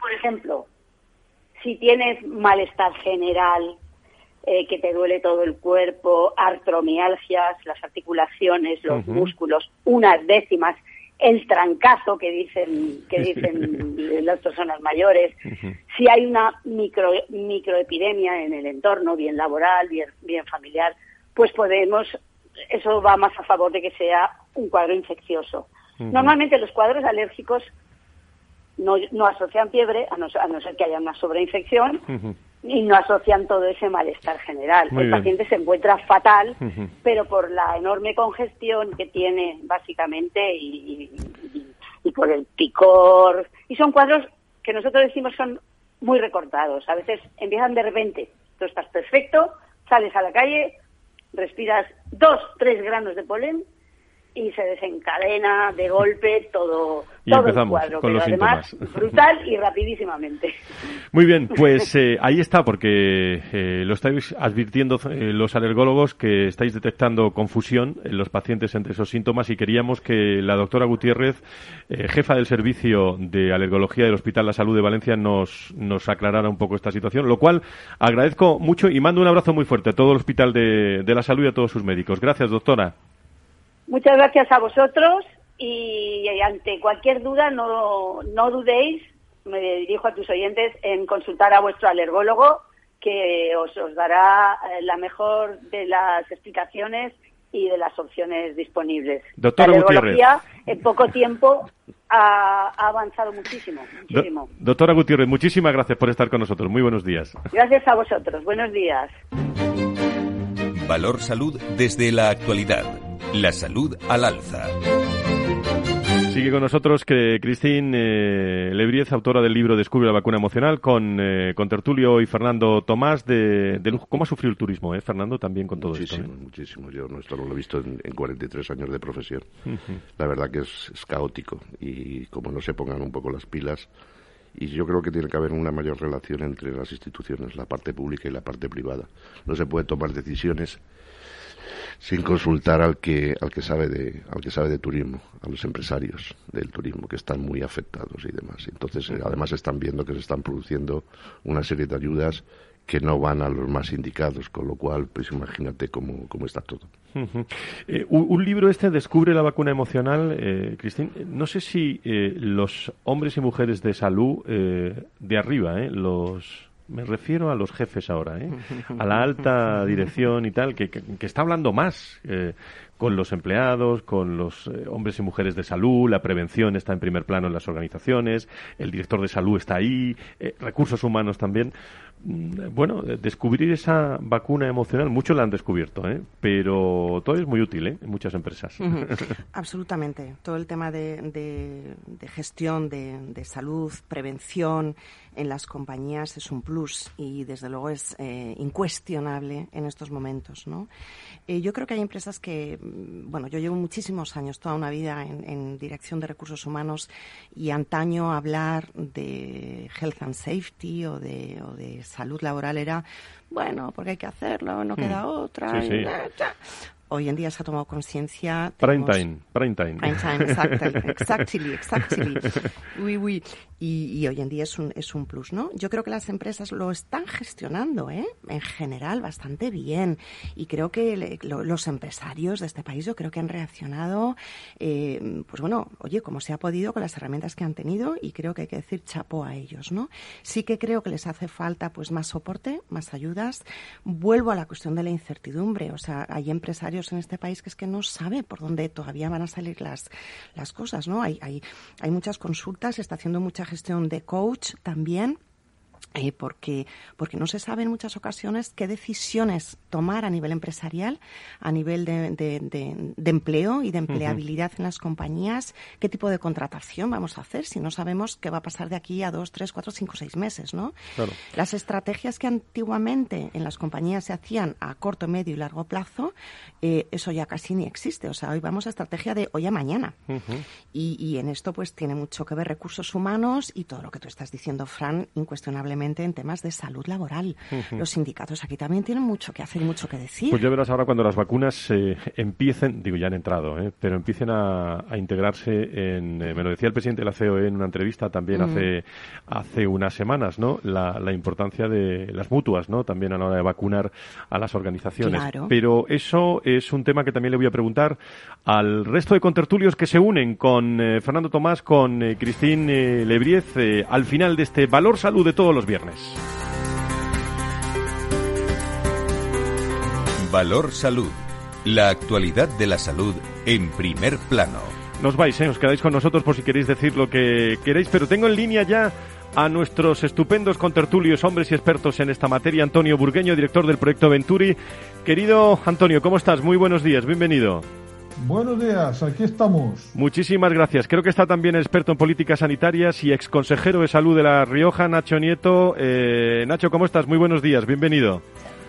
Por ejemplo, si tienes malestar general, que te duele todo el cuerpo, artromialgias, las articulaciones, los músculos, unas décimas, el trancazo que dicen que dicen las personas mayores, si hay una micro, microepidemia en el entorno, bien laboral, bien, bien familiar, pues podemos, eso va más a favor de que sea un cuadro infeccioso. Normalmente los cuadros alérgicos no, no asocian fiebre, a no, a no ser que haya una sobreinfección, y no asocian todo ese malestar general. el paciente se encuentra fatal, pero por la enorme congestión que tiene básicamente y, por el picor. Y son cuadros que nosotros decimos son muy recortados. A veces empiezan de repente. Tú estás perfecto, sales a la calle, respiras dos, tres granos de polen y se desencadena de golpe todo, todo el cuadro, con los además brutal y rapidísimamente. Muy bien, pues eh, ahí está, porque eh, lo estáis advirtiendo eh, los alergólogos que estáis detectando confusión en los pacientes entre esos síntomas y queríamos que la doctora Gutiérrez, jefa del servicio de alergología del Hospital La Salud de Valencia, nos, nos aclarara un poco esta situación, lo cual agradezco mucho y mando un abrazo muy fuerte a todo el Hospital de, de la Salud y a todos sus médicos. Gracias, doctora. Muchas gracias a vosotros y ante cualquier duda no, no dudéis, me dirijo a tus oyentes, en consultar a vuestro alergólogo que os, os dará eh, la mejor de las explicaciones y de las opciones disponibles. Doctora la alergología en poco tiempo ha, avanzado muchísimo. muchísimo. doctora Gutiérrez, muchísimas gracias por estar con nosotros. Muy buenos días. Gracias a vosotros. Buenos días. Valor Salud desde la actualidad la salud al alza. Sigue con nosotros que Cristín eh, Lebriez, autora del libro Descubre la vacuna emocional, con, eh, con Tertulio y Fernando Tomás de, de, ¿Cómo ha sufrido el turismo, eh, Fernando, también con todo muchísimo, esto? Eh? Muchísimo, Yo no, esto lo he visto en, 43 años de profesión. La verdad que es, es, caótico y como no se pongan un poco las pilas, y yo creo que tiene que haber una mayor relación entre las instituciones, la parte pública y la parte privada. No se puede tomar decisiones sin consultar al que al que sabe de al que sabe de turismo, a los empresarios del turismo que están muy afectados y demás. Entonces, eh, además están viendo que se están produciendo una serie de ayudas que no van a los más indicados, con lo cual, pues imagínate cómo, cómo está todo. Eh, un, libro este descubre la vacuna emocional, eh, Cristín. No sé si eh, los hombres y mujeres de salud de arriba, los me refiero a los jefes ahora, ¿eh? a la alta dirección y tal, que, que, está hablando más eh, con los empleados, con los eh, hombres y mujeres de salud, la prevención está en primer plano en las organizaciones, el director de salud está ahí, eh, recursos humanos también. Mm, bueno, descubrir esa vacuna emocional, muchos la han descubierto, ¿eh? pero todo es muy útil en muchas empresas. Absolutamente. Todo el tema de, de, gestión de, de, salud, prevención en las compañías es un plus y desde luego es eh, incuestionable en estos momentos. ¿no? Eh, yo creo que hay empresas que, mm, bueno, yo llevo muchísimos años, toda una vida en, en dirección de recursos humanos y antaño hablar de health and safety o de, o de salud laboral era, bueno, porque hay que hacerlo, no queda mm. otra. Hoy en día se ha tomado conciencia. Prime time, prime time. Prime time, exactly, exactly, exactly. Oui, oui. Y, hoy en día es un, es un plus, ¿no? Yo creo que las empresas lo están gestionando, ¿eh? En general, bastante bien. Y creo que los empresarios de este país, yo creo que han reaccionado, eh, pues bueno, oye, como se ha podido con las herramientas que han tenido y creo que hay que decir chapo a ellos, ¿no? Sí que creo que les hace falta, pues, más soporte, más ayudas. Vuelvo a la cuestión de la incertidumbre. O sea, hay empresarios en este país que es que no sabe por dónde todavía van a salir las, las cosas, ¿no? Hay, hay, hay muchas consultas, está haciendo mucha gestión de coach también. Eh, porque, porque no se sabe en muchas ocasiones qué decisiones tomar a nivel empresarial, a nivel de, empleo y de empleabilidad en las compañías, qué tipo de contratación vamos a hacer si no sabemos qué va a pasar de aquí a dos, tres, cuatro, cinco, seis meses, ¿no? Las estrategias que antiguamente en las compañías se hacían a corto, medio y largo plazo, eh, eso ya casi ni existe. O sea, hoy vamos a estrategia de hoy a mañana. y, y en esto pues tiene mucho que ver recursos humanos y todo lo que tú estás diciendo, Fran, en temas de salud laboral. Los sindicatos aquí también tienen mucho que hacer y mucho que decir. Pues ya verás ahora cuando las vacunas eh, empiecen, digo ya han entrado, eh, pero empiecen a, integrarse en, eh, me lo decía el presidente de la COE en una entrevista también hace, hace unas semanas, ¿no? La, importancia de las mutuas, ¿no? También a la hora de vacunar a las organizaciones. Pero eso es un tema que también le voy a preguntar al resto de contertulios que se unen con Fernando Tomás, con Cristín Lebriez, al final de este Valor Salud de todos los viernes. Valor Salud. La actualidad de la salud en primer plano. Nos vais, ¿eh? os quedáis con nosotros por si queréis decir lo que queréis, pero tengo en línea ya a nuestros estupendos contertulios, hombres y expertos en esta materia, Antonio Burgueño, director del proyecto Venturi. Querido Antonio, ¿cómo estás? Muy buenos días, bienvenido. Buenos días, aquí estamos. Muchísimas gracias. Creo que está también experto en políticas sanitarias y ex consejero de salud de La Rioja, Nacho Nieto. Eh, Nacho, ¿cómo estás? Muy buenos días, bienvenido.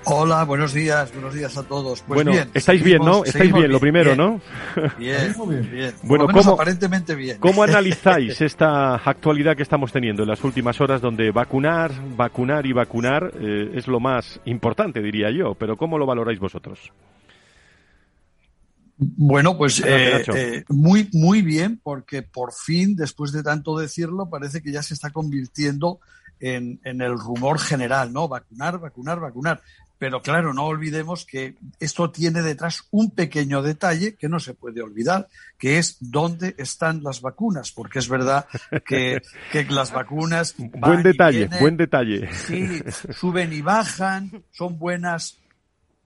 Hola, buenos días, buenos días a todos. Pues bueno, estáis bien, ¿no? Estáis bien, lo primero, ¿no? Bien, bien. bien. Bueno, ¿cómo, aparentemente bien. ¿Cómo analizáis esta actualidad que estamos teniendo en las últimas horas donde vacunar, vacunar y vacunar eh, es lo más importante, diría yo, pero ¿cómo lo valoráis vosotros? Bueno, pues eh, eh, muy, muy bien, porque por fin, después de tanto decirlo, parece que ya se está convirtiendo en, el rumor general, ¿no? Vacunar, vacunar, vacunar. Pero claro, no olvidemos que esto tiene detrás un pequeño detalle que no se puede olvidar, que es dónde están las vacunas, porque es verdad que, las vacunas... buen detalle, buen detalle. Sí, suben y bajan, son buenas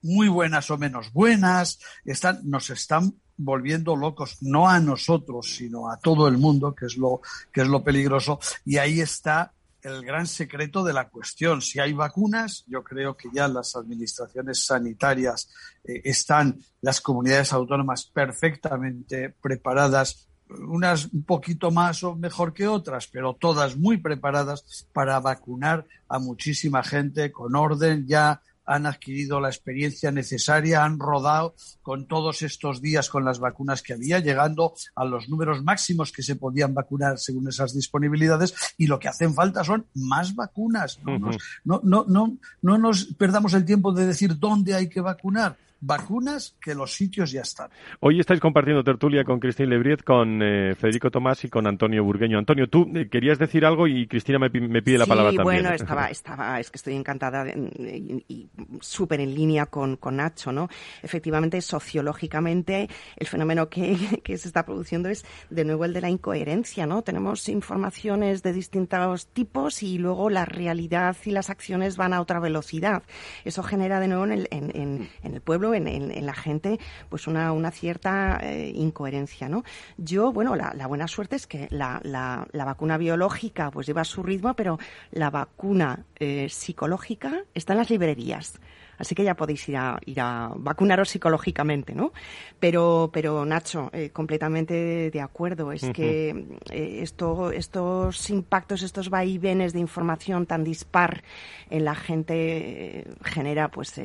muy buenas o menos buenas, están, nos están volviendo locos, no a nosotros, sino a todo el mundo, que es lo, que es lo peligroso. Y ahí está el gran secreto de la cuestión. Si hay vacunas, yo creo que ya las administraciones sanitarias eh, están, las comunidades autónomas perfectamente preparadas, unas un poquito más o mejor que otras, pero todas muy preparadas para vacunar a muchísima gente con orden ya han adquirido la experiencia necesaria, han rodado con todos estos días con las vacunas que había, llegando a los números máximos que se podían vacunar según esas disponibilidades y lo que hacen falta son más vacunas. No, no, no, no, no nos perdamos el tiempo de decir dónde hay que vacunar vacunas que los sitios ya están. Hoy estáis compartiendo tertulia con Cristina Lebriet, con eh, Federico Tomás y con Antonio Burgueño. Antonio, tú eh, querías decir algo y Cristina me, pide la palabra también. bueno, estaba, estaba, es que estoy encantada y, súper en línea con, con, Nacho, ¿no? Efectivamente, sociológicamente, el fenómeno que, que se está produciendo es de nuevo el de la incoherencia, ¿no? Tenemos informaciones de distintos tipos y luego la realidad y las acciones van a otra velocidad. Eso genera de nuevo en el, en el pueblo en, la gente, pues una, una cierta eh, incoherencia, ¿no? Yo, bueno, la, buena suerte es que la, la, vacuna biológica pues lleva su ritmo, pero la vacuna eh, psicológica está en las librerías. Así que ya podéis ir a, ir a vacunaros psicológicamente, ¿no? Pero, pero Nacho, eh, completamente de acuerdo. Es que eh, esto, estos impactos, estos vaivenes de información tan dispar en la gente eh, genera pues,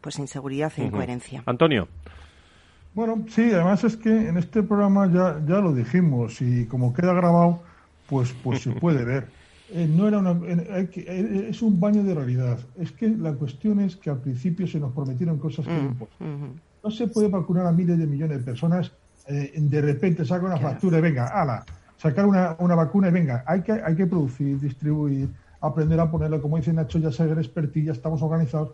pues inseguridad e incoherencia. Antonio. Bueno, sí, además es que en este programa ya, ya lo dijimos y como queda grabado, pues, pues se puede ver. Eh, no era una, eh, es un baño de realidad. Es que la cuestión es que al principio se nos prometieron cosas que no mm, No se puede vacunar a miles de millones de personas. Eh, de repente saca una factura y venga, ala, sacar una, una vacuna y venga, hay que, hay que producir, distribuir, aprender a ponerlo, como dice Nacho, ya ser expertilla, estamos organizados.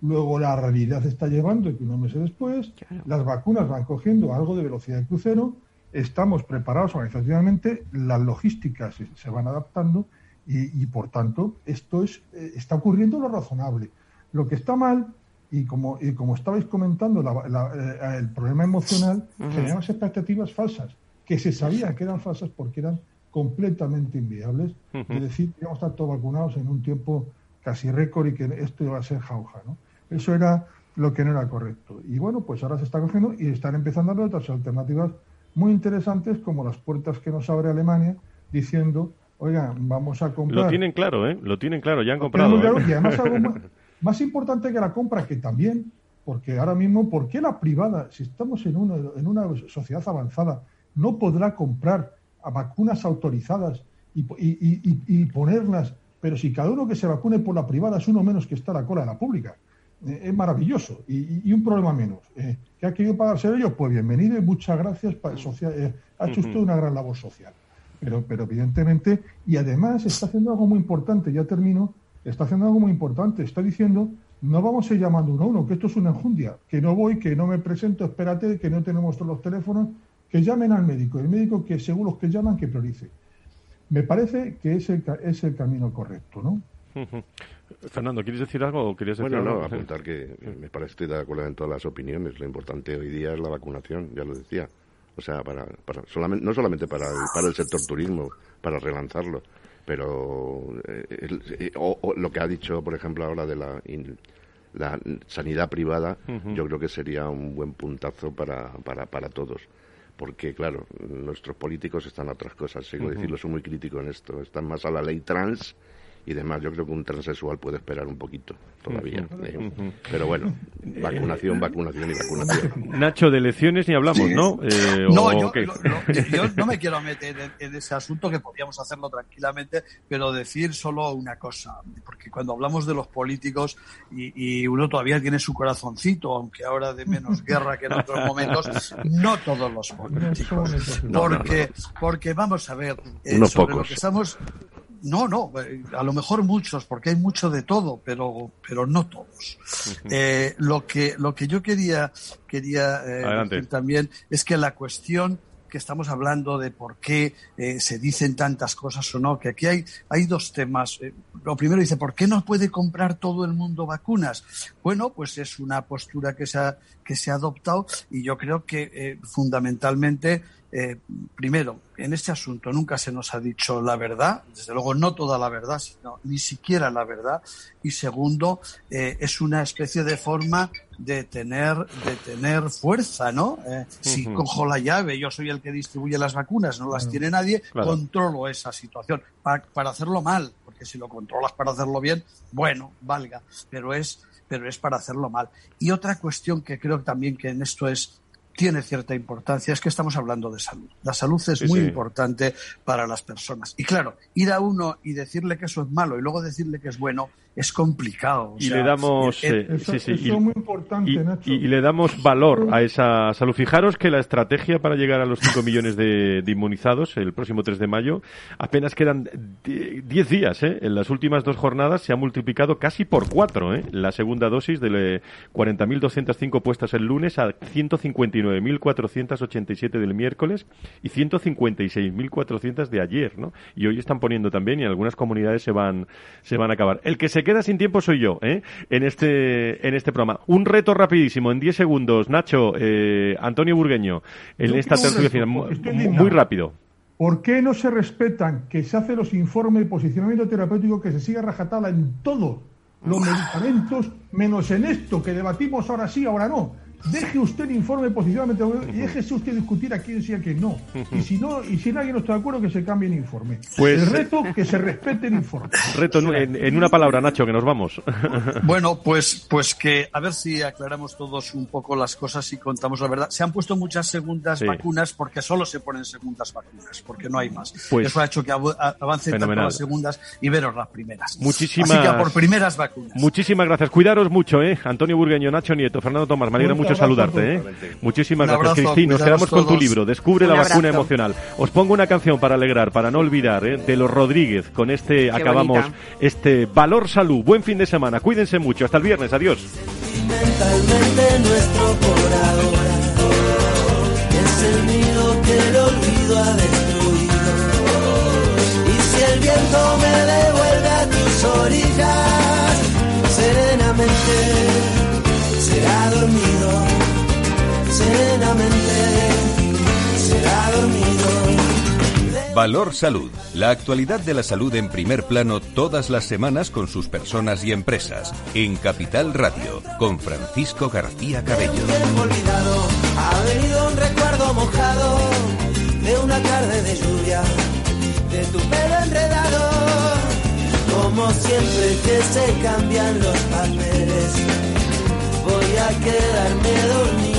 Luego la realidad está llevando que unos meses después las vacunas van cogiendo algo de velocidad de crucero, estamos preparados organizacionalmente, las logísticas se, se van adaptando y, y, por tanto esto es, eh, está ocurriendo lo razonable. Lo que está mal, y como, y como estabais comentando, la, la, eh, el problema emocional, Ujú. generamos expectativas falsas, que se sabía que eran falsas porque eran completamente inviables. Ujú. Es decir, que íbamos a estar todos vacunados en un tiempo casi récord y que esto iba a ser jauja. ¿no? Eso era lo que no era correcto. Y bueno, pues ahora se está cogiendo y están empezando a haber otras alternativas muy interesantes, como las puertas que nos abre Alemania, diciendo, oigan, vamos a comprar. Lo tienen claro, ¿eh? Lo tienen claro, ya han comprado. claro, ¿eh? Y además algo más, más importante que la compra, que también, porque ahora mismo, ¿por qué la privada, si estamos en una, en una sociedad avanzada, no podrá comprar a vacunas autorizadas y, y- y- y ponerlas? Pero si cada uno que se vacune por la privada es uno menos que está a la cola de la pública, eh, es maravilloso y, un problema menos. Eh, ¿Que ha querido pagarse ellos? Pues bienvenido y muchas gracias. pa- social- eh, ha hecho usted una gran labor social. Pero, pero evidentemente, y además está haciendo algo muy importante, ya termino, está haciendo algo muy importante, está diciendo, no vamos a ir llamando uno a uno, que esto es una enjundia, que no voy, que no me presento, espérate, que no tenemos todos los teléfonos, que llamen al médico, el médico que según los que llaman, que priorice. Me parece que es el, ca- es el camino correcto, ¿no? Fernando, ¿quieres decir algo o querías decir Bueno, no, apuntar que me parece que estoy de acuerdo en todas las opiniones. Lo importante hoy día es la vacunación, ya lo decía. O sea, para, para solamente, no solamente para el, para el sector turismo, para relanzarlo, pero eh, el- eh, o- o lo que ha dicho, por ejemplo, ahora de la, in- la sanidad privada, yo creo que sería un buen puntazo para, para, para todos. Porque, claro, nuestros políticos están a otras cosas, sigo Ujú. decirlo, son muy críticos en esto. Están más a la ley trans y demás. Yo creo que un transexual puede esperar un poquito todavía. ¿eh? Pero bueno, vacunación, vacunación y vacunación. Nacho, de elecciones ni hablamos, Sí. ¿no? Eh, No, o yo, qué? lo- lo- yo no me quiero meter en, en ese asunto, que podríamos hacerlo tranquilamente, pero decir solo una cosa, porque cuando hablamos de los políticos y, y uno todavía tiene su corazoncito, aunque ahora de menos guerra que en otros momentos, no todos los políticos. No, no, Porque, porque vamos a ver, eh, sobre pocos. lo que estamos... No, no, a lo mejor muchos, porque hay mucho de todo, pero, pero no todos. Eh, lo que lo que yo quería quería eh, decir también es que la cuestión que estamos hablando de por qué eh, se dicen tantas cosas o no, que aquí hay, hay dos temas. Eh, lo primero dice, ¿por qué no puede comprar todo el mundo vacunas? Bueno, pues es una postura que se ha, que se ha adoptado y yo creo que eh, fundamentalmente, eh, primero, en este asunto nunca se nos ha dicho la verdad, desde luego no toda la verdad, sino ni siquiera la verdad. Y segundo, eh, es una especie de forma de tener, de tener fuerza, ¿no? Eh, Si cojo la llave, yo soy el que distribuye las vacunas, no las tiene nadie, Claro. controlo esa situación para, para hacerlo mal, porque si lo controlas para hacerlo bien, bueno, valga, pero es, pero es para hacerlo mal. Y otra cuestión que creo también que en esto es tiene cierta importancia es que estamos hablando de salud. La salud es Sí, muy sí. importante para las personas. Y claro, ir a uno y decirle que eso es malo y luego decirle que es bueno es complicado. O Y sea, le damos, eh, eh, Eso, sí, sí, eso y- es muy importante, y, Nacho. y- y le damos valor a esa salud. Fijaros que la estrategia para llegar a los 5 millones de, de inmunizados el próximo 3 de mayo apenas quedan die- 10 días. ¿eh? En las últimas dos jornadas se ha multiplicado casi por 4 la segunda dosis de eh, 40.205 puestas el lunes a 159.487 del miércoles y 156.400 de ayer. ¿no? Y hoy están poniendo también y en algunas comunidades se van, se van a acabar. El que se queda sin tiempo soy yo ¿eh? en, este, en este programa. Un reto rapidísimo, en 10 segundos. Nacho, eh, Antonio Burgueño, en Yo esta tertulia final. Muy rápido. ¿Por qué no se respetan que se hacen los informes de posicionamiento terapéutico que se siga rajatabla en todos los medicamentos, menos en esto que debatimos ahora sí, ahora no? Deje usted el informe de posicionamiento y déjese usted discutir a quién sí y a quién no. Y si no, y si nadie no está de acuerdo, que se cambie el informe. Pues- el reto, que se respete el informe. Reto en, en- en una palabra, Nacho, que nos vamos. Bueno, pues, pues que a ver si aclaramos todos un poco las cosas y contamos la verdad. Se han puesto muchas segundas Sí. vacunas porque solo se ponen segundas vacunas, porque no hay más. Pues, Eso ha hecho que avancen tanto las segundas y veros las primeras. Muchísimas, Así que a por primeras vacunas. muchísimas gracias. Cuidaros mucho, ¿eh? Antonio Burgueño, Nacho Nieto, Fernando Tomás. Me alegra Muchas mucho saludarte. ¿eh? Muchísimas gracias, Cristina. Nos quedamos con tu libro, Descubre la vacuna emocional. Os pongo una canción para alegrar, para no olvidar, ¿eh? de los Rodríguez. Con este acabamos este Valor Salud. Buen fin de semana. Cuídense mucho. Hasta el viernes. Adiós. viento me devuelve a tus orillas, serenamente será dormido. Valor Salud. La actualidad de la salud en primer plano todas las semanas con sus personas y empresas. En Capital Radio, con Francisco García Cabello. olvidado, ha venido un recuerdo mojado de una tarde de lluvia, de tu pelo enredado. Como siempre que se cambian los papeles, voy a quedarme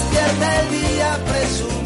despierta el día presumido.